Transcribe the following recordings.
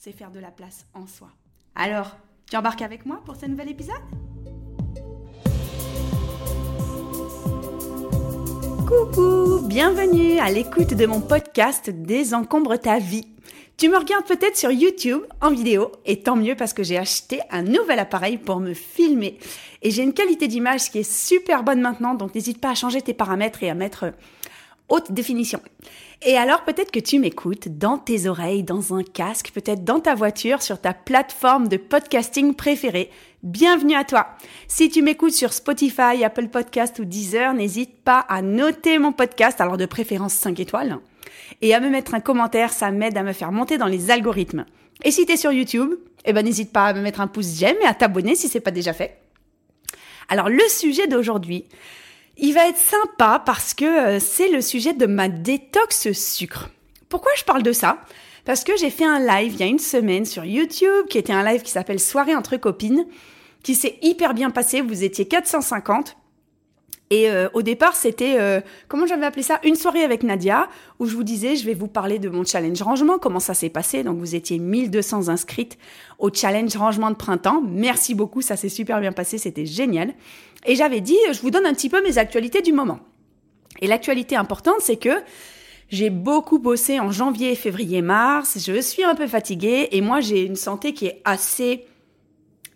c'est faire de la place en soi. Alors, tu embarques avec moi pour ce nouvel épisode? Coucou, bienvenue à l'écoute de mon podcast Désencombre ta vie. Tu me regardes peut-être sur YouTube en vidéo, et tant mieux parce que j'ai acheté un nouvel appareil pour me filmer. Et j'ai une qualité d'image qui est super bonne maintenant, donc n'hésite pas à changer tes paramètres et à mettre haute définition. Et alors peut-être que tu m'écoutes dans tes oreilles, dans un casque, peut-être dans ta voiture, sur ta plateforme de podcasting préférée. Bienvenue à toi. Si tu m'écoutes sur Spotify, Apple Podcast ou Deezer, n'hésite pas à noter mon podcast, alors de préférence 5 étoiles et à me mettre un commentaire, ça m'aide à me faire monter dans les algorithmes. Et si tu es sur YouTube, eh ben n'hésite pas à me mettre un pouce j'aime et à t'abonner si c'est pas déjà fait. Alors le sujet d'aujourd'hui, il va être sympa parce que euh, c'est le sujet de ma détox sucre. Pourquoi je parle de ça? Parce que j'ai fait un live il y a une semaine sur YouTube qui était un live qui s'appelle Soirée entre copines qui s'est hyper bien passé, vous étiez 450 et euh, au départ, c'était, euh, comment j'avais appelé ça? Une soirée avec Nadia, où je vous disais, je vais vous parler de mon challenge rangement, comment ça s'est passé. Donc vous étiez 1200 inscrites au challenge rangement de printemps. Merci beaucoup, ça s'est super bien passé, c'était génial. Et j'avais dit, je vous donne un petit peu mes actualités du moment. Et l'actualité importante, c'est que j'ai beaucoup bossé en janvier, février, mars. Je suis un peu fatiguée et moi, j'ai une santé qui est assez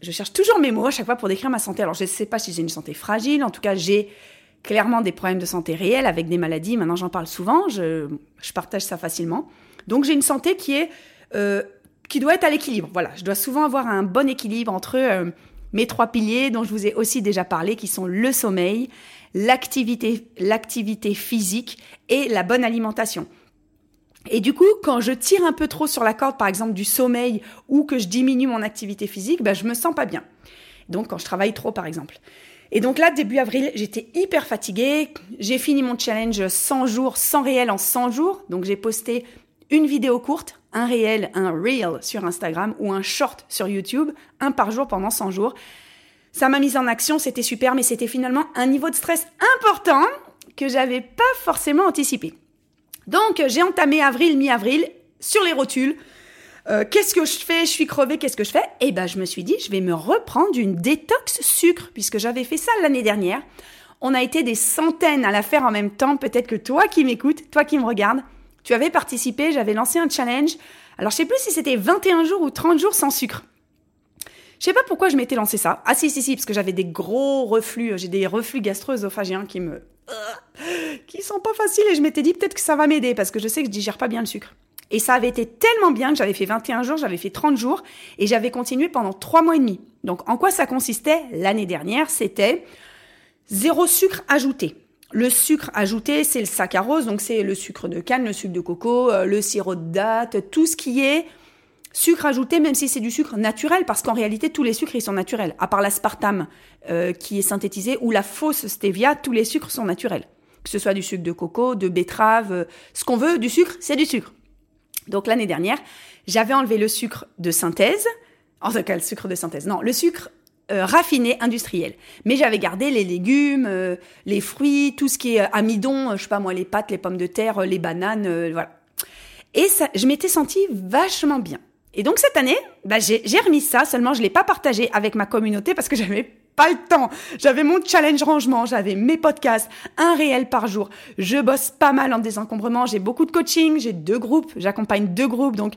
je cherche toujours mes mots à chaque fois pour décrire ma santé. Alors, je ne sais pas si j'ai une santé fragile. En tout cas, j'ai clairement des problèmes de santé réels avec des maladies. Maintenant, j'en parle souvent. Je, partage ça facilement. Donc, j'ai une santé qui est euh, qui doit être à l'équilibre. Voilà, je dois souvent avoir un bon équilibre entre euh, mes trois piliers dont je vous ai aussi déjà parlé, qui sont le sommeil, l'activité, l'activité physique et la bonne alimentation. Et du coup, quand je tire un peu trop sur la corde, par exemple du sommeil, ou que je diminue mon activité physique, ben, je me sens pas bien. Donc quand je travaille trop, par exemple. Et donc là, début avril, j'étais hyper fatiguée. J'ai fini mon challenge 100 jours, sans réel en 100 jours. Donc j'ai posté une vidéo courte, un réel, un reel sur Instagram ou un short sur YouTube, un par jour pendant 100 jours. Ça m'a mise en action, c'était super, mais c'était finalement un niveau de stress important que j'avais pas forcément anticipé. Donc j'ai entamé avril, mi-avril, sur les rotules. Euh, qu'est-ce que je fais? Je suis crevée, qu'est-ce que je fais? Eh ben je me suis dit, je vais me reprendre une détox sucre, puisque j'avais fait ça l'année dernière. On a été des centaines à la faire en même temps. Peut-être que toi qui m'écoutes, toi qui me regardes, tu avais participé, j'avais lancé un challenge. Alors je sais plus si c'était 21 jours ou 30 jours sans sucre. Je sais pas pourquoi je m'étais lancé ça. Ah si si si parce que j'avais des gros reflux, j'ai des reflux gastro-œsophagiens qui me qui sont pas faciles et je m'étais dit peut-être que ça va m'aider parce que je sais que je digère pas bien le sucre. Et ça avait été tellement bien que j'avais fait 21 jours, j'avais fait 30 jours et j'avais continué pendant 3 mois et demi. Donc en quoi ça consistait l'année dernière C'était zéro sucre ajouté. Le sucre ajouté, c'est le saccharose, donc c'est le sucre de canne, le sucre de coco, euh, le sirop de date, tout ce qui est sucre ajouté, même si c'est du sucre naturel, parce qu'en réalité, tous les sucres, ils sont naturels, à part l'aspartame euh, qui est synthétisé, ou la fausse stevia, tous les sucres sont naturels. Que ce soit du sucre de coco, de betterave, euh, ce qu'on veut, du sucre, c'est du sucre. Donc l'année dernière, j'avais enlevé le sucre de synthèse, en tout cas le sucre de synthèse, non, le sucre euh, raffiné industriel. Mais j'avais gardé les légumes, euh, les fruits, tout ce qui est amidon, je sais pas moi, les pâtes, les pommes de terre, les bananes, voilà. Et ça, je m'étais sentie vachement bien. Et donc cette année, bah, j'ai remis ça, seulement je l'ai pas partagé avec ma communauté parce que j'avais pas le temps. J'avais mon challenge rangement, j'avais mes podcasts, un réel par jour. Je bosse pas mal en désencombrement, j'ai beaucoup de coaching, j'ai deux groupes, j'accompagne deux groupes, donc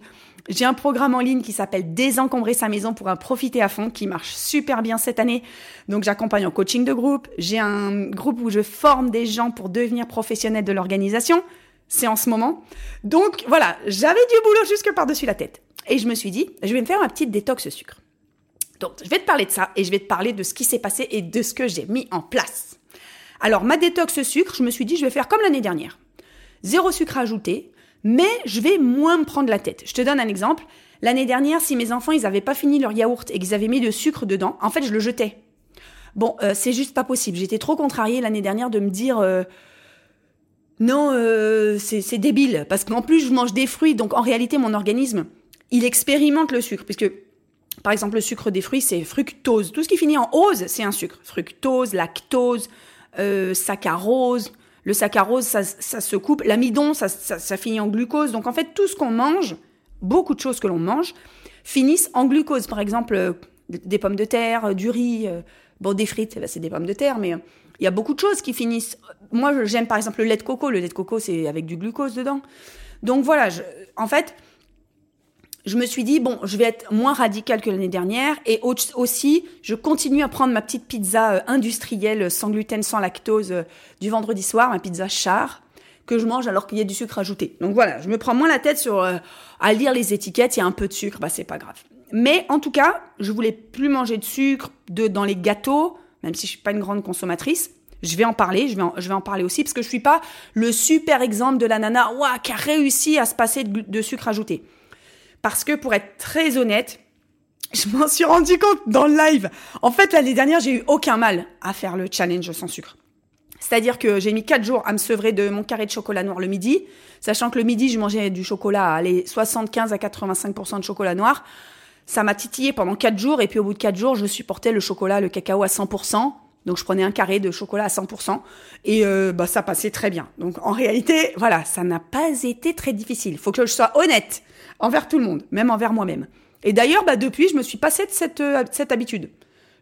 j'ai un programme en ligne qui s'appelle Désencombrer sa maison pour en profiter à fond, qui marche super bien cette année. Donc j'accompagne en coaching de groupe, j'ai un groupe où je forme des gens pour devenir professionnels de l'organisation. C'est en ce moment. Donc voilà, j'avais du boulot jusque par-dessus la tête. Et je me suis dit, je vais me faire ma petite détox sucre. Donc, je vais te parler de ça et je vais te parler de ce qui s'est passé et de ce que j'ai mis en place. Alors, ma détox sucre, je me suis dit, je vais faire comme l'année dernière. Zéro sucre ajouté, mais je vais moins me prendre la tête. Je te donne un exemple. L'année dernière, si mes enfants, ils n'avaient pas fini leur yaourt et qu'ils avaient mis de sucre dedans, en fait, je le jetais. Bon, euh, c'est juste pas possible. J'étais trop contrariée l'année dernière de me dire euh, non, euh, c'est débile parce qu'en plus je mange des fruits, donc en réalité mon organisme il expérimente le sucre puisque par exemple le sucre des fruits c'est fructose. Tout ce qui finit en ose c'est un sucre. Fructose, lactose, saccharose. Le saccharose ça, ça se coupe. L'amidon ça, ça, ça finit en glucose. Donc en fait tout ce qu'on mange, beaucoup de choses que l'on mange finissent en glucose. Par exemple des pommes de terre, du riz Bon, des frites, c'est des pommes de terre, mais euh, il y a beaucoup de choses qui finissent. Moi, j'aime par exemple le lait de coco. Le lait de coco, c'est avec du glucose dedans. Donc voilà, en fait, je me suis dit, bon, je vais être moins radical que l'année dernière. Et aussi, je continue à prendre ma petite pizza euh, industrielle sans gluten, sans lactose euh, du vendredi soir, ma pizza char que je mange alors qu'il y a du sucre ajouté. Donc voilà, je me prends moins la tête sur à lire les étiquettes, il y a un peu de sucre, bah c'est pas grave. Mais en tout cas, je voulais plus manger de sucre de, dans les gâteaux, même si je suis pas une grande consommatrice. Je vais en parler, je vais en, je vais en parler aussi, parce que je suis pas le super exemple de la nana ouah, qui a réussi à se passer de, sucre ajouté. Parce que pour être très honnête, je m'en suis rendu compte dans le live. En fait, l'année dernière, j'ai eu aucun mal à faire le challenge sans sucre. C'est-à-dire que j'ai mis quatre jours à me sevrer de mon carré de chocolat noir le midi, sachant que le midi, je mangeais du chocolat, allez, 75 à 85% de chocolat noir ça m'a titillé pendant quatre jours et puis au bout de quatre jours, je supportais le chocolat, le cacao à 100%. Donc je prenais un carré de chocolat à 100% et euh, bah ça passait très bien. Donc en réalité, voilà, ça n'a pas été très difficile. Il faut que je sois honnête envers tout le monde, même envers moi-même. Et d'ailleurs, bah depuis, je me suis passée de cette, euh, cette habitude.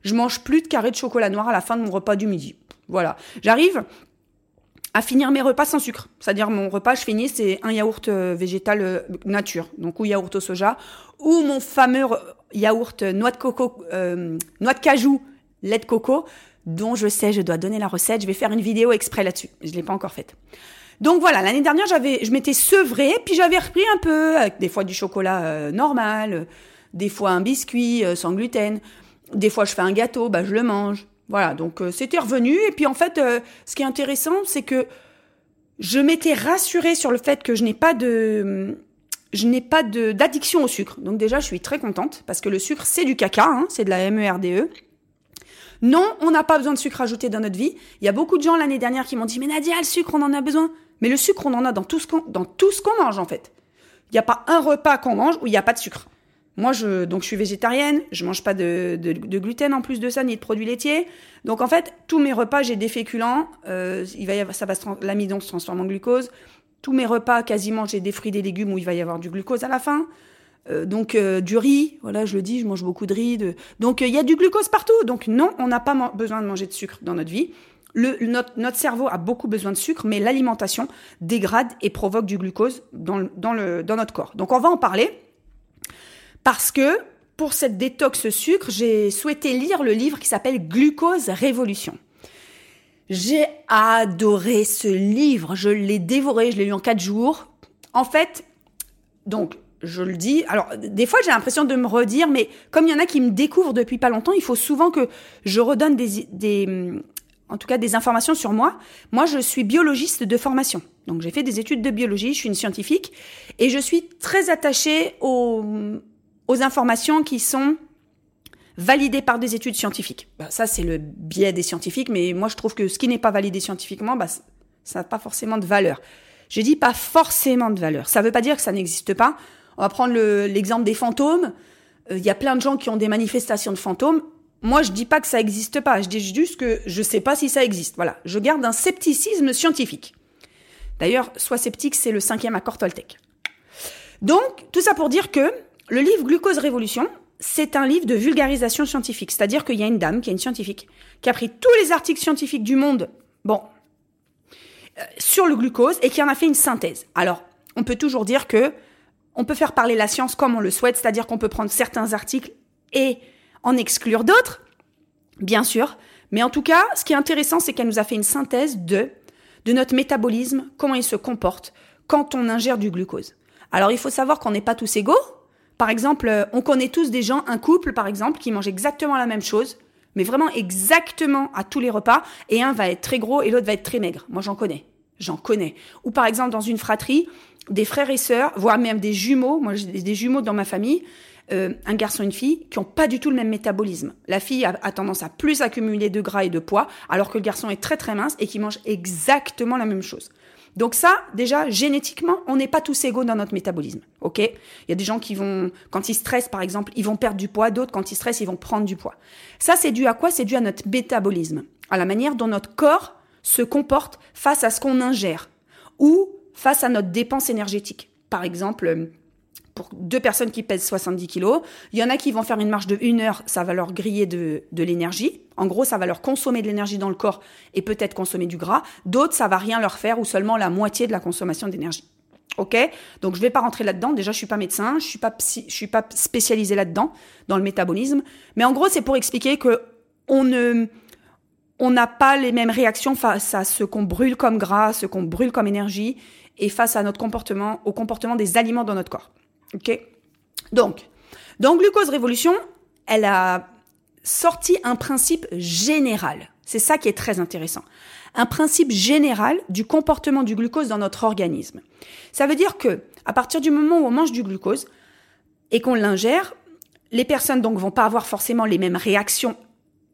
Je mange plus de carré de chocolat noir à la fin de mon repas du midi. Voilà. J'arrive à finir mes repas sans sucre. C'est-à-dire mon repas, je finis, c'est un yaourt euh, végétal nature, donc ou yaourt au soja, ou mon fameux yaourt noix de coco, noix de cajou, lait de coco, dont je sais, je dois donner la recette. Je vais faire une vidéo exprès là-dessus. Je l'ai pas encore faite. Donc voilà, l'année dernière, j'avais, je m'étais sevrée, puis j'avais repris un peu, avec des fois du chocolat normal, des fois un biscuit sans gluten, des fois je fais un gâteau, bah je le mange. Voilà, donc euh, c'était revenu. Et puis en fait, euh, ce qui est intéressant, c'est que je m'étais rassurée sur le fait que je n'ai pas de je n'ai pas d'addiction au sucre. Donc déjà, je suis très contente parce que le sucre, c'est du caca, hein, c'est de la MERDE. Non, on n'a pas besoin de sucre ajouté dans notre vie. Il y a beaucoup de gens l'année dernière qui m'ont dit, mais Nadia, le sucre, on en a besoin. Mais le sucre, on en a dans tout ce qu'on, mange, en fait. Il n'y a pas un repas qu'on mange où il n'y a pas de sucre. Moi, je, donc, je suis végétarienne, je mange pas de, gluten en plus de ça, ni de produits laitiers. Donc, en fait, tous mes repas, j'ai des féculents. Euh, il va y ça va l'amidon se transforme en glucose. Tous mes repas, quasiment, j'ai des fruits, des légumes où il va y avoir du glucose à la fin. Euh, donc, euh, du riz, voilà, je le dis, je mange beaucoup de riz. Donc, il y a du glucose partout. Donc, non, on n'a pas besoin de manger de sucre dans notre vie. Le, notre, notre, cerveau a beaucoup besoin de sucre, mais l'alimentation dégrade et provoque du glucose dans, dans, le, dans notre corps. Donc, on va en parler. Parce que pour cette détox sucre, j'ai souhaité lire le livre qui s'appelle Glucose Révolution. J'ai adoré ce livre, je l'ai dévoré, je l'ai lu en quatre jours. En fait, donc, je le dis, alors des fois j'ai l'impression de me redire, mais comme il y en a qui me découvrent depuis pas longtemps, il faut souvent que je redonne des, des en tout cas des informations sur moi. Moi, je suis biologiste de formation. Donc j'ai fait des études de biologie, je suis une scientifique, et je suis très attachée au aux informations qui sont validées par des études scientifiques. Bah, ça, c'est le biais des scientifiques, mais moi, je trouve que ce qui n'est pas validé scientifiquement, bah, ça n'a pas forcément de valeur. Je dis pas forcément de valeur. Ça ne veut pas dire que ça n'existe pas. On va prendre l'exemple des fantômes. Euh, il y a plein de gens qui ont des manifestations de fantômes. Moi, je dis pas que ça n'existe pas. Je dis juste que je sais pas si ça existe. Voilà. Je garde un scepticisme scientifique. D'ailleurs, soit sceptique, c'est le cinquième accord Toltec. Donc, tout ça pour dire que le livre Glucose Révolution, c'est un livre de vulgarisation scientifique. C'est-à-dire qu'il y a une dame, qui est une scientifique, qui a pris tous les articles scientifiques du monde, bon, euh, sur le glucose et qui en a fait une synthèse. Alors, on peut toujours dire que on peut faire parler la science comme on le souhaite, c'est-à-dire qu'on peut prendre certains articles et en exclure d'autres, bien sûr. Mais en tout cas, ce qui est intéressant, c'est qu'elle nous a fait une synthèse de, de notre métabolisme, comment il se comporte quand on ingère du glucose. Alors, il faut savoir qu'on n'est pas tous égaux, par exemple, euh, on connaît tous des gens, un couple par exemple, qui mange exactement la même chose, mais vraiment exactement à tous les repas, et un va être très gros et l'autre va être très maigre. Moi j'en connais. J'en connais. Ou par exemple, dans une fratrie, des frères et sœurs, voire même des jumeaux, moi j'ai des jumeaux dans ma famille, euh, un garçon et une fille, qui n'ont pas du tout le même métabolisme. La fille a, tendance à plus accumuler de gras et de poids, alors que le garçon est très très mince et qui mange exactement la même chose. Donc ça, déjà, génétiquement, on n'est pas tous égaux dans notre métabolisme. OK? Il y a des gens qui vont, quand ils stressent, par exemple, ils vont perdre du poids. D'autres, quand ils stressent, ils vont prendre du poids. Ça, c'est dû à quoi? C'est dû à notre métabolisme, à la manière dont notre corps se comporte face à ce qu'on ingère ou face à notre dépense énergétique. Par exemple, pour deux personnes qui pèsent 70 kilos, il y en a qui vont faire une marche de une heure, ça va leur griller de, l'énergie. En gros, ça va leur consommer de l'énergie dans le corps et peut-être consommer du gras. D'autres, ça va rien leur faire ou seulement la moitié de la consommation d'énergie. Ok? Donc je vais pas rentrer là-dedans. Déjà, je suis pas médecin, je suis pas suis pas spécialisé là-dedans dans le métabolisme. Mais en gros, c'est pour expliquer que on on n'a pas les mêmes réactions face à ce qu'on brûle comme gras, ce qu'on brûle comme énergie, et face à notre comportement, au comportement des aliments dans notre corps. Ok? Donc, dans Glucose Révolution, elle a sorti un principe général. C'est ça qui est très intéressant. Un principe général du comportement du glucose dans notre organisme. Ça veut dire que, à partir du moment où on mange du glucose et qu'on l'ingère, les personnes donc vont pas avoir forcément les mêmes réactions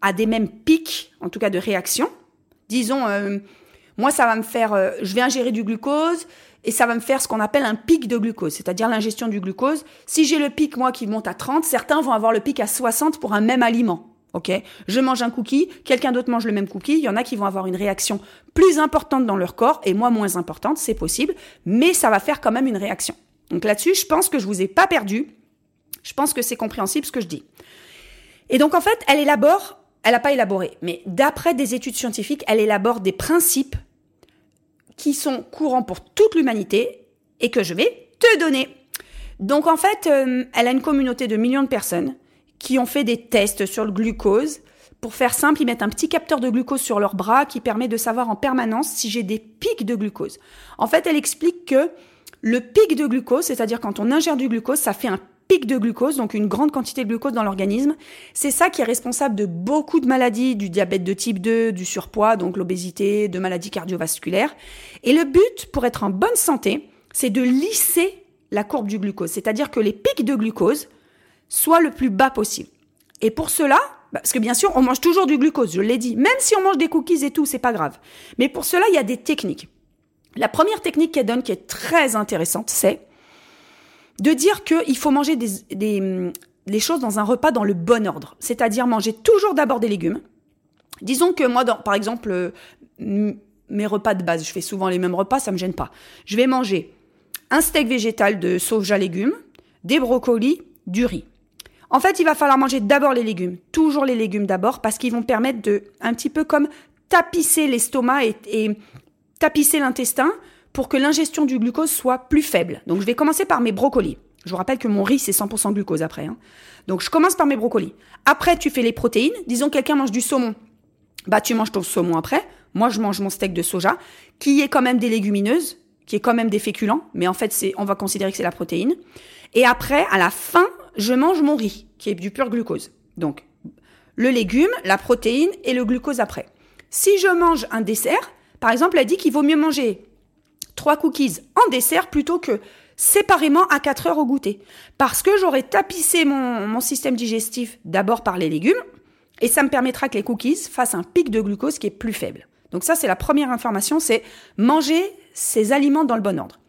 à des mêmes pics, en tout cas de réaction. Disons, euh, moi, ça va me faire, euh, je vais ingérer du glucose et ça va me faire ce qu'on appelle un pic de glucose, c'est-à-dire l'ingestion du glucose. Si j'ai le pic, moi, qui monte à 30, certains vont avoir le pic à 60 pour un même aliment. Ok, je mange un cookie, quelqu'un d'autre mange le même cookie. Il y en a qui vont avoir une réaction plus importante dans leur corps et moi moins importante, c'est possible, mais ça va faire quand même une réaction. Donc là-dessus, je pense que je vous ai pas perdu. Je pense que c'est compréhensible ce que je dis. Et donc en fait, elle élabore elle n'a pas élaboré, mais d'après des études scientifiques, elle élabore des principes qui sont courants pour toute l'humanité et que je vais te donner. Donc en fait, euh, elle a une communauté de millions de personnes qui ont fait des tests sur le glucose. Pour faire simple, ils mettent un petit capteur de glucose sur leur bras qui permet de savoir en permanence si j'ai des pics de glucose. En fait, elle explique que le pic de glucose, c'est-à-dire quand on ingère du glucose, ça fait un de glucose, donc une grande quantité de glucose dans l'organisme. C'est ça qui est responsable de beaucoup de maladies, du diabète de type 2, du surpoids, donc l'obésité, de maladies cardiovasculaires. Et le but, pour être en bonne santé, c'est de lisser la courbe du glucose, c'est-à-dire que les pics de glucose soient le plus bas possible. Et pour cela, bah, parce que bien sûr, on mange toujours du glucose, je l'ai dit, même si on mange des cookies et tout, c'est pas grave. Mais pour cela, il y a des techniques. La première technique qu'elle donne, qui est très intéressante, c'est de dire qu'il faut manger des, choses dans un repas dans le bon ordre. C'est-à-dire manger toujours d'abord des légumes. Disons que moi, par exemple, euh, mes repas de base, je fais souvent les mêmes repas, ça me gêne pas. Je vais manger un steak végétal de soja légumes, des brocolis, du riz. En fait, il va falloir manger d'abord les légumes, toujours les légumes d'abord, parce qu'ils vont permettre de, un petit peu comme tapisser l'estomac et tapisser l'intestin pour que l'ingestion du glucose soit plus faible. Donc je vais commencer par mes brocolis. Je vous rappelle que mon riz, c'est 100% glucose après. Hein. Donc je commence par mes brocolis. Après, tu fais les protéines. Disons quelqu'un mange du saumon. Bah tu manges ton saumon après. Moi, je mange mon steak de soja, qui est quand même des légumineuses, qui est quand même des féculents, mais en fait, c'est, on va considérer que c'est la protéine. Et après, à la fin, je mange mon riz, qui est du pur glucose. Donc, le légume, la protéine et le glucose après. Si je mange un dessert, par exemple, elle dit qu'il vaut mieux manger trois cookies en dessert plutôt que séparément à 4 heures au goûter. Parce que j'aurais tapissé mon, système digestif d'abord par les légumes, et ça me permettra que les cookies fassent un pic de glucose qui est plus faible. Donc ça, c'est la première information, c'est manger ces aliments dans le bon ordre.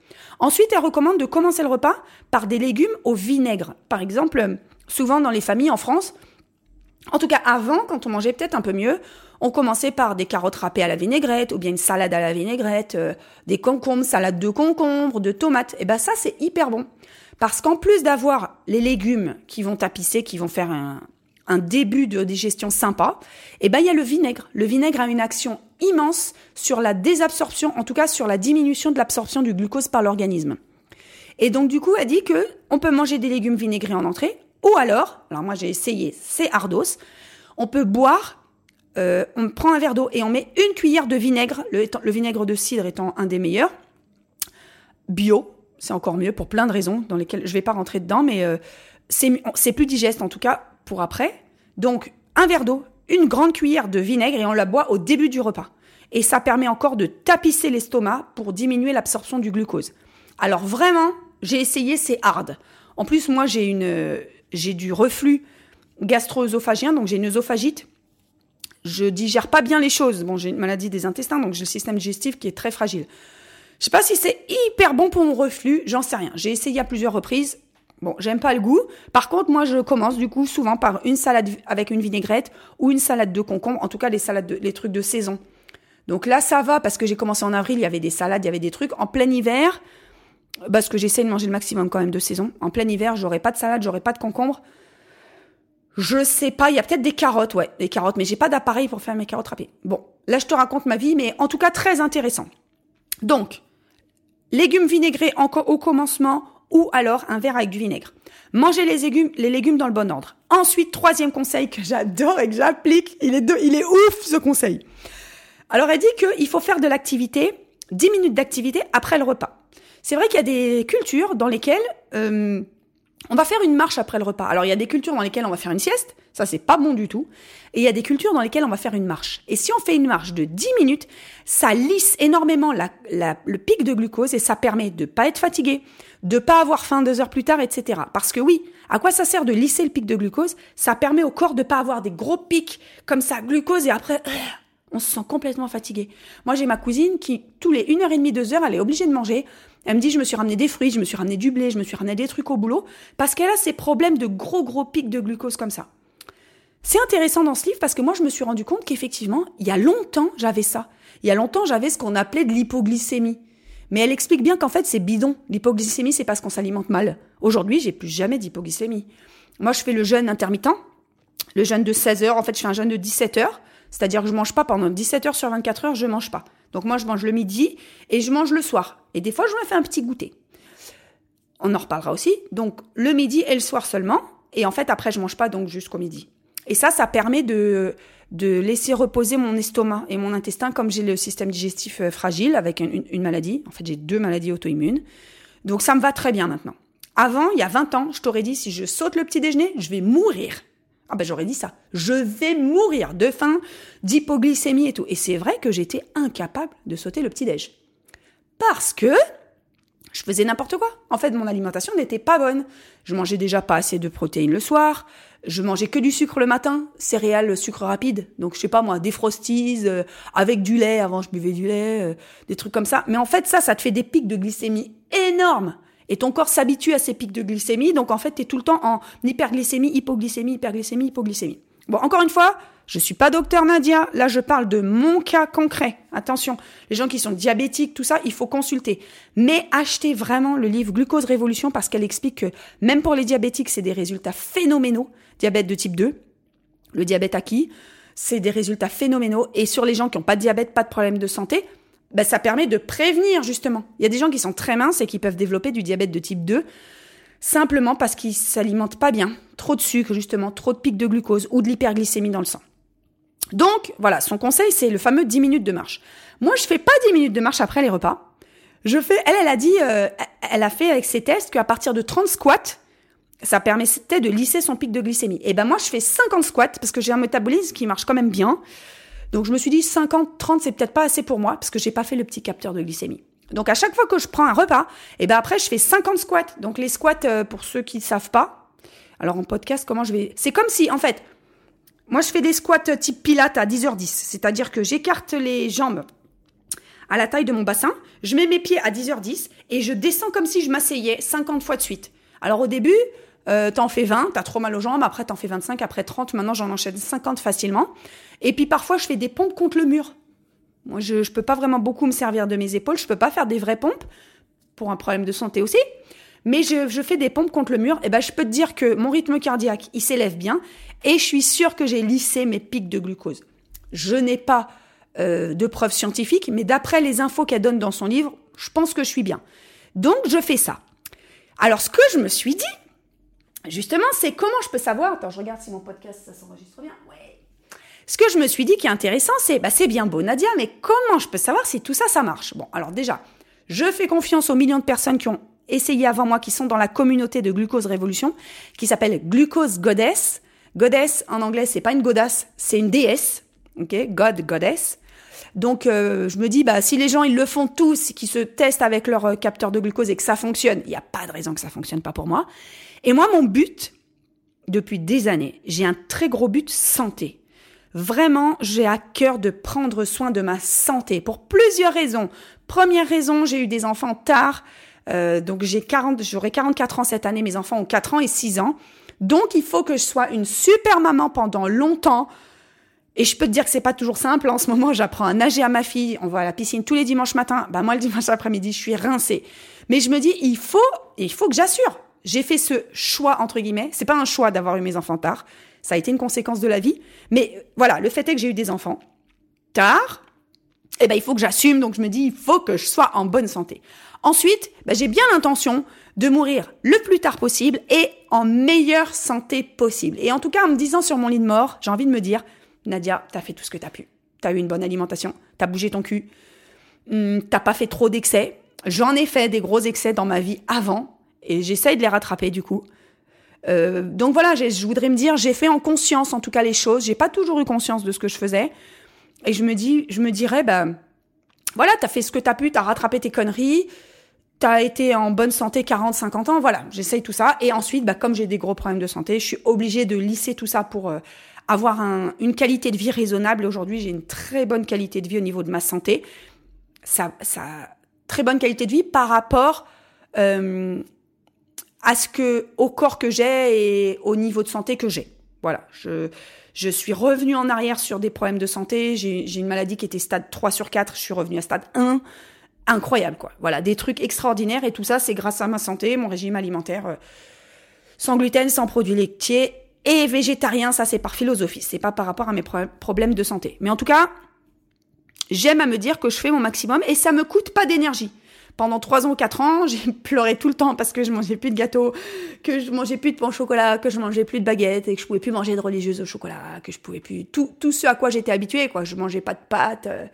Ensuite, elle recommande de commencer le repas par des légumes au vinaigre. Par exemple, souvent dans les familles en France, en tout cas avant, quand on mangeait peut-être un peu mieux, on commençait par des carottes râpées à la vinaigrette, ou bien une salade à la vinaigrette, euh, des concombres, salade de concombres, de tomates. Et eh ben ça, c'est hyper bon. Parce qu'en plus d'avoir les légumes qui vont tapisser, qui vont faire un, début de digestion sympa, et eh ben il y a le vinaigre. Le vinaigre a une action immense sur la désabsorption, en tout cas sur la diminution de l'absorption du glucose par l'organisme. Et donc du coup, elle dit que on peut manger des légumes vinaigrés en entrée, ou alors, alors moi j'ai essayé, c'est ardos, on peut boire euh, on prend un verre d'eau et on met une cuillère de vinaigre, le, vinaigre de cidre étant un des meilleurs. Bio, c'est encore mieux pour plein de raisons dans lesquelles je vais pas rentrer dedans, mais euh, c'est plus digeste en tout cas pour après. Donc un verre d'eau, une grande cuillère de vinaigre et on la boit au début du repas. et ça permet encore de tapisser l'estomac pour diminuer l'absorption du glucose. Alors vraiment, j'ai essayé, c'est hard. En plus, moi, j'ai une, j'ai du reflux gastro-œsophagien, donc j'ai une œsophagite. Je digère pas bien les choses. Bon, j'ai une maladie des intestins, donc j'ai le système digestif qui est très fragile. Je sais pas si c'est hyper bon pour mon reflux, j'en sais rien. J'ai essayé à plusieurs reprises. Bon, j'aime pas le goût. Par contre, moi, je commence du coup souvent par une salade avec une vinaigrette ou une salade de concombre. En tout cas, les salades, de, les trucs de saison. Donc là, ça va parce que j'ai commencé en avril, il y avait des salades, il y avait des trucs. En plein hiver, parce que j'essaie de manger le maximum quand même de saison. En plein hiver, j'aurai pas de salade, j'aurai pas de concombre. Je sais pas, il y a peut-être des carottes, ouais, des carottes, mais j'ai pas d'appareil pour faire mes carottes râpées. Bon, là je te raconte ma vie, mais en tout cas très intéressant. Donc, légumes vinaigrés au commencement ou alors un verre avec du vinaigre. Mangez les légumes, les légumes dans le bon ordre. Ensuite, troisième conseil que j'adore et que j'applique, il est, il est ouf ce conseil. Alors elle dit qu'il faut faire de l'activité, 10 minutes d'activité après le repas. C'est vrai qu'il y a des cultures dans lesquelles euh, on va faire une marche après le repas. Alors il y a des cultures dans lesquelles on va faire une sieste, ça c'est pas bon du tout. Et il y a des cultures dans lesquelles on va faire une marche. Et si on fait une marche de 10 minutes, ça lisse énormément le pic de glucose et ça permet de pas être fatigué, de pas avoir faim deux heures plus tard, etc. Parce que oui, à quoi ça sert de lisser le pic de glucose? Ça permet au corps de pas avoir des gros pics comme ça, glucose, et après, on se sent complètement fatigué. Moi j'ai ma cousine qui, tous les 1h30, 2 heures, elle est obligée de manger elle me dit, je me suis ramené des fruits, je me suis ramené du blé, je me suis ramené des trucs au boulot, parce qu'elle a ces problèmes de gros, gros pics de glucose comme ça. C'est intéressant dans ce livre parce que moi, je me suis rendu compte qu'effectivement, il y a longtemps, j'avais ça. Il y a longtemps, j'avais ce qu'on appelait de l'hypoglycémie. Mais elle explique bien qu'en fait, c'est bidon. L'hypoglycémie, c'est parce qu'on s'alimente mal. Aujourd'hui, j'ai plus jamais d'hypoglycémie. Moi, je fais le jeûne intermittent. Le jeûne de 16 heures. En fait, je fais un jeûne de 17 heures. C'est-à-dire que je mange pas pendant 17 heures sur 24 heures, je mange pas. Donc moi, je mange le midi et je mange le soir. Et des fois, je me fais un petit goûter. On en reparlera aussi. Donc le midi et le soir seulement. Et en fait, après, je mange pas donc jusqu'au midi. Et ça, ça permet de, de laisser reposer mon estomac et mon intestin comme j'ai le système digestif euh, fragile avec une, une maladie. En fait, j'ai deux maladies auto-immunes. Donc ça me va très bien maintenant. Avant, il y a 20 ans, je t'aurais dit, si je saute le petit déjeuner, je vais mourir. Ah ben j'aurais dit ça. Je vais mourir de faim, d'hypoglycémie et tout. Et c'est vrai que j'étais incapable de sauter le petit déj. Parce que je faisais n'importe quoi. En fait, mon alimentation n'était pas bonne. Je mangeais déjà pas assez de protéines le soir. Je mangeais que du sucre le matin, céréales, sucre rapide. Donc je sais pas moi, des frosties euh, avec du lait. Avant je buvais du lait, euh, des trucs comme ça. Mais en fait ça, ça te fait des pics de glycémie énormes. Et ton corps s'habitue à ces pics de glycémie, donc en fait, tu es tout le temps en hyperglycémie, hypoglycémie, hyperglycémie, hypoglycémie. Bon, encore une fois, je suis pas docteur Nadia, là je parle de mon cas concret. Attention, les gens qui sont diabétiques, tout ça, il faut consulter. Mais achetez vraiment le livre Glucose Révolution parce qu'elle explique que même pour les diabétiques, c'est des résultats phénoménaux. Diabète de type 2, le diabète acquis, c'est des résultats phénoménaux. Et sur les gens qui n'ont pas de diabète, pas de problème de santé, ben, ça permet de prévenir justement. Il y a des gens qui sont très minces et qui peuvent développer du diabète de type 2 simplement parce qu'ils s'alimentent pas bien, trop de sucre justement, trop de pics de glucose ou de l'hyperglycémie dans le sang. Donc voilà, son conseil c'est le fameux 10 minutes de marche. Moi je fais pas 10 minutes de marche après les repas. Je fais, elle, elle a dit, euh, elle a fait avec ses tests qu'à partir de 30 squats, ça permettait de lisser son pic de glycémie. Et ben moi je fais 50 squats parce que j'ai un métabolisme qui marche quand même bien. Donc je me suis dit 50, 30, c'est peut-être pas assez pour moi parce que j'ai pas fait le petit capteur de glycémie. Donc à chaque fois que je prends un repas, et eh ben après je fais 50 squats. Donc les squats euh, pour ceux qui ne savent pas. Alors en podcast, comment je vais C'est comme si en fait moi je fais des squats type pilates à 10h10, c'est-à-dire que j'écarte les jambes à la taille de mon bassin, je mets mes pieds à 10h10 et je descends comme si je m'asseyais 50 fois de suite. Alors au début, euh, t'en fais 20, t'as trop mal aux jambes, après t'en fais 25, après 30, maintenant j'en enchaîne 50 facilement. Et puis parfois je fais des pompes contre le mur. Moi je, je peux pas vraiment beaucoup me servir de mes épaules, je peux pas faire des vraies pompes, pour un problème de santé aussi. Mais je, je fais des pompes contre le mur, et ben je peux te dire que mon rythme cardiaque, il s'élève bien, et je suis sûre que j'ai lissé mes pics de glucose. Je n'ai pas euh, de preuves scientifiques, mais d'après les infos qu'elle donne dans son livre, je pense que je suis bien. Donc je fais ça. Alors ce que je me suis dit, Justement, c'est comment je peux savoir. Attends, je regarde si mon podcast ça s'enregistre bien. Ouais. Ce que je me suis dit qui est intéressant, c'est bah c'est bien beau Nadia, mais comment je peux savoir si tout ça ça marche? Bon, alors déjà, je fais confiance aux millions de personnes qui ont essayé avant moi, qui sont dans la communauté de Glucose Révolution, qui s'appelle Glucose Goddess. Goddess en anglais, c'est pas une godasse, c'est une déesse. Ok, God, Goddess. Donc euh, je me dis bah si les gens ils le font tous, qui se testent avec leur euh, capteur de glucose et que ça fonctionne, il n'y a pas de raison que ça fonctionne pas pour moi. Et moi mon but depuis des années, j'ai un très gros but santé. Vraiment, j'ai à cœur de prendre soin de ma santé pour plusieurs raisons. Première raison, j'ai eu des enfants tard. Euh, donc j'ai 40, j'aurai 44 ans cette année, mes enfants ont 4 ans et 6 ans. Donc il faut que je sois une super maman pendant longtemps. Et je peux te dire que c'est pas toujours simple. En ce moment, j'apprends à nager à ma fille. On va à la piscine tous les dimanches matins. Bah moi, le dimanche après-midi, je suis rincée. Mais je me dis, il faut, il faut que j'assure. J'ai fait ce choix entre guillemets. C'est pas un choix d'avoir eu mes enfants tard. Ça a été une conséquence de la vie. Mais voilà, le fait est que j'ai eu des enfants tard. Eh ben, il faut que j'assume. Donc je me dis, il faut que je sois en bonne santé. Ensuite, ben, j'ai bien l'intention de mourir le plus tard possible et en meilleure santé possible. Et en tout cas, en me disant sur mon lit de mort, j'ai envie de me dire, Nadia, t'as fait tout ce que t'as pu. T'as eu une bonne alimentation, t'as bougé ton cul, hmm, t'as pas fait trop d'excès. J'en ai fait des gros excès dans ma vie avant et j'essaye de les rattraper du coup. Euh, donc voilà, je voudrais me dire, j'ai fait en conscience en tout cas les choses. J'ai pas toujours eu conscience de ce que je faisais et je me dis, je dirais, bah voilà, t'as fait ce que t'as pu, t'as rattrapé tes conneries, t'as été en bonne santé 40, 50 ans, voilà, j'essaye tout ça. Et ensuite, bah, comme j'ai des gros problèmes de santé, je suis obligée de lisser tout ça pour euh, avoir un, une qualité de vie raisonnable. Aujourd'hui, j'ai une très bonne qualité de vie au niveau de ma santé. Ça, ça, très bonne qualité de vie par rapport euh, à ce que, au corps que j'ai et au niveau de santé que j'ai. Voilà, je, je suis revenue en arrière sur des problèmes de santé. J'ai une maladie qui était stade 3 sur 4. Je suis revenue à stade 1. Incroyable, quoi. Voilà, des trucs extraordinaires. Et tout ça, c'est grâce à ma santé, mon régime alimentaire euh, sans gluten, sans produits laitiers et végétarien, ça c'est par philosophie, c'est pas par rapport à mes problèmes de santé. Mais en tout cas, j'aime à me dire que je fais mon maximum et ça me coûte pas d'énergie. Pendant trois ans ou quatre ans, j'ai pleuré tout le temps parce que je mangeais plus de gâteaux, que je mangeais plus de pain au chocolat, que je mangeais plus de baguettes et que je pouvais plus manger de religieuse au chocolat, que je pouvais plus tout tout ce à quoi j'étais habituée quoi. Je mangeais pas de pâtes, euh,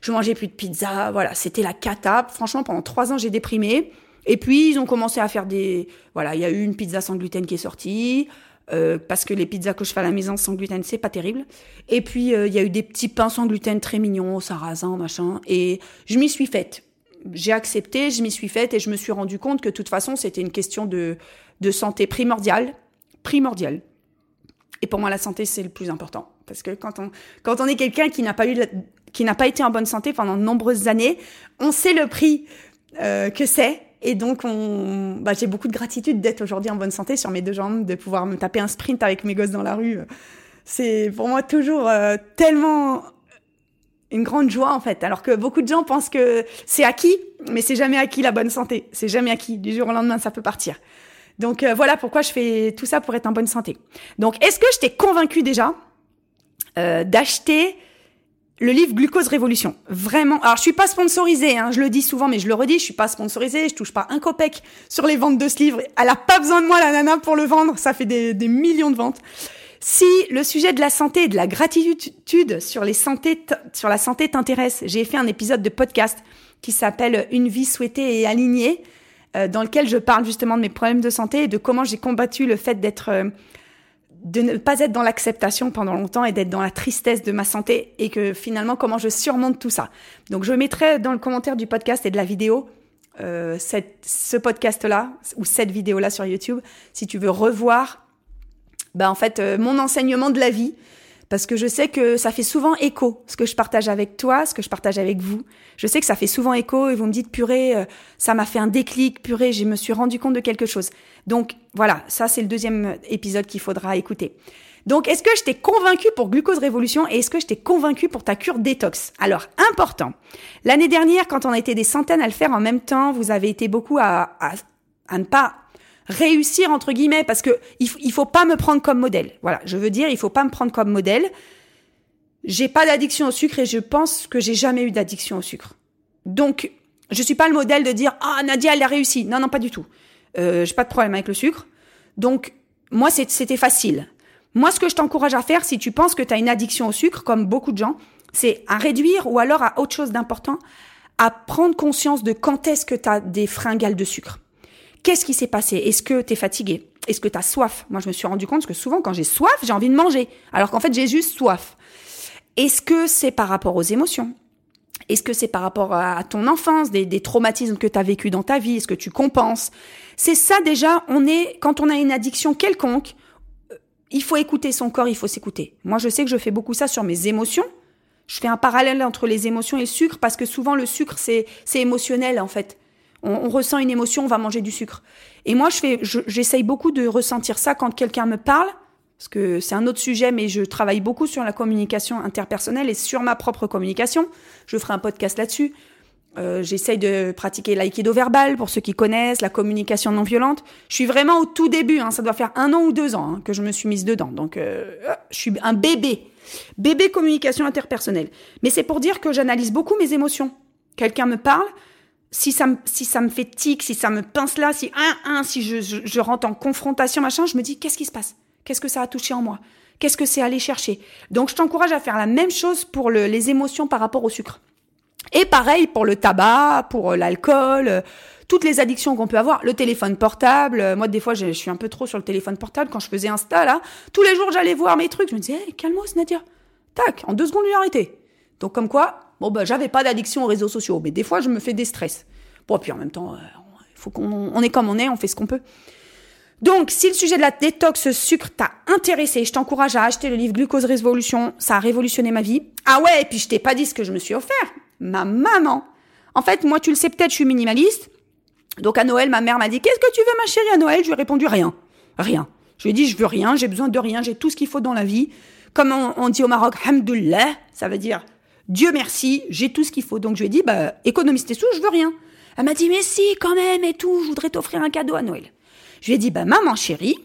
je mangeais plus de pizza, voilà, c'était la cata. Franchement, pendant trois ans, j'ai déprimé. Et puis ils ont commencé à faire des, voilà, il y a eu une pizza sans gluten qui est sortie. Euh, parce que les pizzas que je fais à la maison sans gluten, c'est pas terrible. Et puis euh, il y a eu des petits pains sans gluten très mignons, au sarrasin, machin. Et je m'y suis faite. J'ai accepté, je m'y suis faite et je me suis rendu compte que de toute façon c'était une question de de santé primordiale, primordiale. Et pour moi la santé c'est le plus important parce que quand on quand on est quelqu'un qui n'a pas eu qui n'a pas été en bonne santé pendant de nombreuses années, on sait le prix euh, que c'est et donc, on, bah, j'ai beaucoup de gratitude d'être aujourd'hui en bonne santé sur mes deux jambes, de pouvoir me taper un sprint avec mes gosses dans la rue. C'est pour moi toujours euh, tellement une grande joie en fait. Alors que beaucoup de gens pensent que c'est acquis, mais c'est jamais acquis la bonne santé. C'est jamais acquis. Du jour au lendemain, ça peut partir. Donc euh, voilà pourquoi je fais tout ça pour être en bonne santé. Donc est-ce que je t'ai convaincu déjà euh, d'acheter le livre Glucose Révolution. Vraiment. Alors, je suis pas sponsorisée, hein, je le dis souvent, mais je le redis, je suis pas sponsorisée, je touche pas un copec sur les ventes de ce livre. Elle a pas besoin de moi, la nana, pour le vendre. Ça fait des, millions de ventes. Si le sujet de la santé et de la gratitude sur les santé, sur la santé t'intéresse, j'ai fait un épisode de podcast qui s'appelle Une vie souhaitée et alignée, euh, dans lequel je parle justement de mes problèmes de santé et de comment j'ai combattu le fait d'être euh, de ne pas être dans l'acceptation pendant longtemps et d'être dans la tristesse de ma santé et que finalement comment je surmonte tout ça. Donc je mettrai dans le commentaire du podcast et de la vidéo euh, ce podcast-là ou cette vidéo-là sur YouTube si tu veux revoir bah en fait euh, mon enseignement de la vie parce que je sais que ça fait souvent écho, ce que je partage avec toi, ce que je partage avec vous. Je sais que ça fait souvent écho et vous me dites, purée, euh, ça m'a fait un déclic, purée, je me suis rendu compte de quelque chose. Donc voilà, ça c'est le deuxième épisode qu'il faudra écouter. Donc, est-ce que je t'ai convaincu pour Glucose Révolution et est-ce que je t'ai convaincu pour ta cure détox? Alors, important. L'année dernière, quand on a été des centaines à le faire en même temps, vous avez été beaucoup à, à, à ne pas réussir entre guillemets parce que il, faut pas me prendre comme modèle. Voilà, je veux dire, il faut pas me prendre comme modèle. J'ai pas d'addiction au sucre et je pense que j'ai jamais eu d'addiction au sucre. Donc, je suis pas le modèle de dire ah Nadia elle a réussi. Non non pas du tout. Euh, j'ai pas de problème avec le sucre. Donc moi c'était facile. Moi ce que je t'encourage à faire si tu penses que tu as une addiction au sucre comme beaucoup de gens, c'est à réduire ou alors à autre chose d'important, à prendre conscience de quand est-ce que tu as des fringales de sucre. Qu'est-ce qui s'est passé? Est-ce que tu es fatigué? Est-ce que tu as soif? Moi, je me suis rendu compte que souvent, quand j'ai soif, j'ai envie de manger, alors qu'en fait, j'ai juste soif. Est-ce que c'est par rapport aux émotions? Est-ce que c'est par rapport à ton enfance, des, traumatismes que tu as vécu dans ta vie? Est-ce que tu compenses? C'est ça déjà, on est quand on a une addiction quelconque, euh, il faut écouter son corps, il faut s'écouter. Moi, je sais que je fais beaucoup ça sur mes émotions. Je fais un parallèle entre les émotions et le sucre parce que souvent le sucre c'est c'est émotionnel en fait. On, ressent une émotion, on va manger du sucre. Et moi, je fais, j'essaye beaucoup de ressentir ça quand quelqu'un me parle, parce que c'est un autre sujet, mais je travaille beaucoup sur la communication interpersonnelle et sur ma propre communication. Je ferai un podcast là-dessus. Euh, j'essaye de pratiquer l'aïkido verbal pour ceux qui connaissent, la communication non violente. Je suis vraiment au tout début, hein, ça doit faire un an ou deux ans hein, que je me suis mise dedans. Donc, euh, je suis un bébé, bébé communication interpersonnelle. Mais c'est pour dire que j'analyse beaucoup mes émotions. Quelqu'un me parle, si ça me, si ça me fait tic, si ça me pince là, si un, un, si je, je, rentre en confrontation, machin, je me dis, qu'est-ce qui se passe? Qu'est-ce que ça a touché en moi? Qu'est-ce que c'est aller chercher? Donc, je t'encourage à faire la même chose pour le, les émotions par rapport au sucre. Et pareil pour le tabac, pour l'alcool, euh, toutes les addictions qu'on peut avoir, le téléphone portable. Euh, moi, des fois, je, suis un peu trop sur le téléphone portable quand je faisais Insta, là. Tous les jours, j'allais voir mes trucs. Je me disais, hey, calme-moi, Nadia. Tac, en deux secondes, lui arrêté. Donc, comme quoi, Bon, bah, j'avais pas d'addiction aux réseaux sociaux, mais des fois, je me fais des stress. Bon, puis en même temps, il euh, faut qu'on on est comme on est, on fait ce qu'on peut. Donc, si le sujet de la détox sucre t'a intéressé, je t'encourage à acheter le livre Glucose Révolution. Ça a révolutionné ma vie. Ah ouais, et puis je t'ai pas dit ce que je me suis offert. Ma maman. En fait, moi, tu le sais peut-être, je suis minimaliste. Donc, à Noël, ma mère m'a dit, qu'est-ce que tu veux, ma chérie, à Noël? Je lui ai répondu rien. Rien. Je lui ai dit, je veux rien, j'ai besoin de rien, j'ai tout ce qu'il faut dans la vie. Comme on, on dit au Maroc, hamdullah, ça veut dire Dieu merci, j'ai tout ce qu'il faut. Donc je lui ai dit, bah, économise tes sous, je veux rien. Elle m'a dit, mais si, quand même, et tout, je voudrais t'offrir un cadeau à Noël. Je lui ai dit, bah, maman chérie,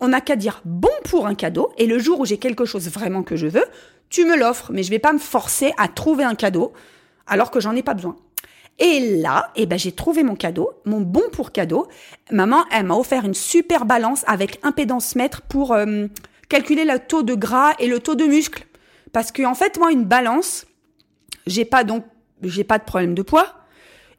on n'a qu'à dire bon pour un cadeau, et le jour où j'ai quelque chose vraiment que je veux, tu me l'offres, mais je vais pas me forcer à trouver un cadeau alors que j'en ai pas besoin. Et là, eh ben, j'ai trouvé mon cadeau, mon bon pour cadeau. Maman, elle m'a offert une super balance avec impédance mètre pour euh, calculer le taux de gras et le taux de muscle. Parce que, en fait, moi, une balance, j'ai pas donc, j'ai pas de problème de poids.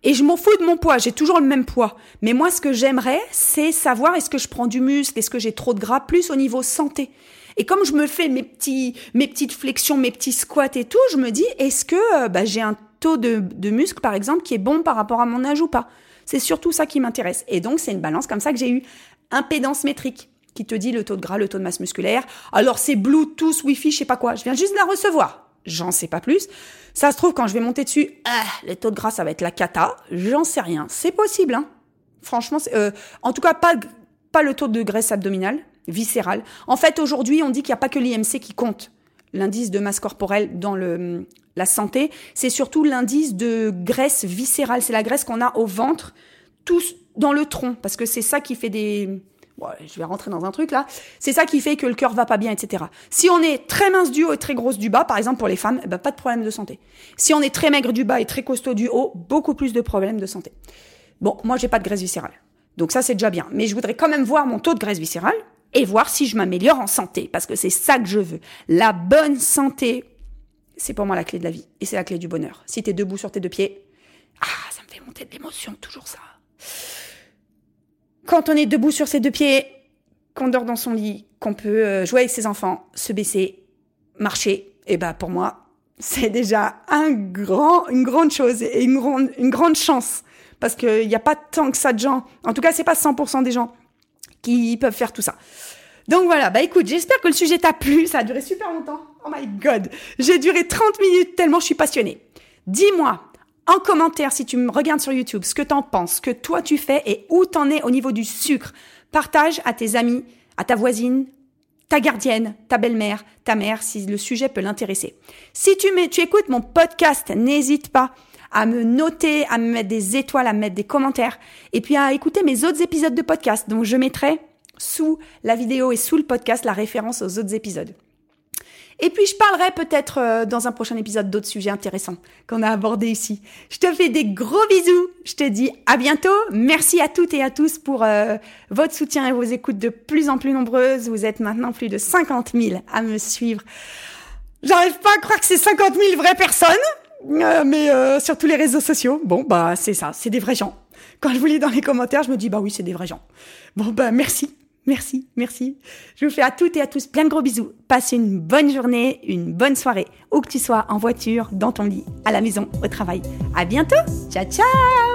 Et je m'en fous de mon poids, j'ai toujours le même poids. Mais moi, ce que j'aimerais, c'est savoir est-ce que je prends du muscle, est-ce que j'ai trop de gras, plus au niveau santé. Et comme je me fais mes petits, mes petites flexions, mes petits squats et tout, je me dis, est-ce que euh, bah, j'ai un taux de, de muscle, par exemple, qui est bon par rapport à mon âge ou pas? C'est surtout ça qui m'intéresse. Et donc, c'est une balance comme ça que j'ai eu. Impédance métrique qui te dit le taux de gras, le taux de masse musculaire. Alors, c'est Bluetooth, Wi-Fi, je sais pas quoi. Je viens juste de la recevoir j'en sais pas plus. Ça se trouve, quand je vais monter dessus, ah, les taux de gras, ça va être la cata. J'en sais rien. C'est possible, hein. Franchement, euh, en tout cas, pas, pas le taux de graisse abdominale, viscérale. En fait, aujourd'hui, on dit qu'il n'y a pas que l'IMC qui compte. L'indice de masse corporelle dans le, la santé, c'est surtout l'indice de graisse viscérale. C'est la graisse qu'on a au ventre, tous dans le tronc, parce que c'est ça qui fait des, je vais rentrer dans un truc là. C'est ça qui fait que le cœur va pas bien, etc. Si on est très mince du haut et très grosse du bas, par exemple pour les femmes, eh ben, pas de problème de santé. Si on est très maigre du bas et très costaud du haut, beaucoup plus de problèmes de santé. Bon, moi j'ai pas de graisse viscérale. Donc ça c'est déjà bien. Mais je voudrais quand même voir mon taux de graisse viscérale et voir si je m'améliore en santé. Parce que c'est ça que je veux. La bonne santé, c'est pour moi la clé de la vie. Et c'est la clé du bonheur. Si t'es debout sur tes deux pieds, ah, ça me fait monter de l'émotion, toujours ça. Quand on est debout sur ses deux pieds, qu'on dort dans son lit, qu'on peut euh, jouer avec ses enfants, se baisser, marcher, et eh ben pour moi, c'est déjà un grand, une grande chose et une grande, une grande chance. Parce qu'il n'y a pas tant que ça de gens, en tout cas c'est pas 100% des gens qui peuvent faire tout ça. Donc voilà, bah écoute, j'espère que le sujet t'a plu, ça a duré super longtemps. Oh my god, j'ai duré 30 minutes tellement je suis passionnée. Dis-moi, en commentaire si tu me regardes sur YouTube ce que t'en penses, ce que toi tu fais et où t'en es au niveau du sucre. Partage à tes amis, à ta voisine, ta gardienne, ta belle-mère, ta mère, si le sujet peut l'intéresser. Si tu, tu écoutes mon podcast, n'hésite pas à me noter, à me mettre des étoiles, à me mettre des commentaires, et puis à écouter mes autres épisodes de podcast. Donc je mettrai sous la vidéo et sous le podcast la référence aux autres épisodes. Et puis je parlerai peut-être euh, dans un prochain épisode d'autres sujets intéressants qu'on a abordés ici. Je te fais des gros bisous. Je te dis à bientôt. Merci à toutes et à tous pour euh, votre soutien et vos écoutes de plus en plus nombreuses. Vous êtes maintenant plus de 50 000 à me suivre. J'arrive pas à croire que c'est 50 000 vraies personnes, euh, mais sur tous les réseaux sociaux. Bon, bah c'est ça, c'est des vrais gens. Quand je vous lis dans les commentaires, je me dis bah oui, c'est des vrais gens. Bon bah merci. Merci, merci. Je vous fais à toutes et à tous plein de gros bisous. Passe une bonne journée, une bonne soirée, où que tu sois, en voiture, dans ton lit, à la maison, au travail. À bientôt. Ciao, ciao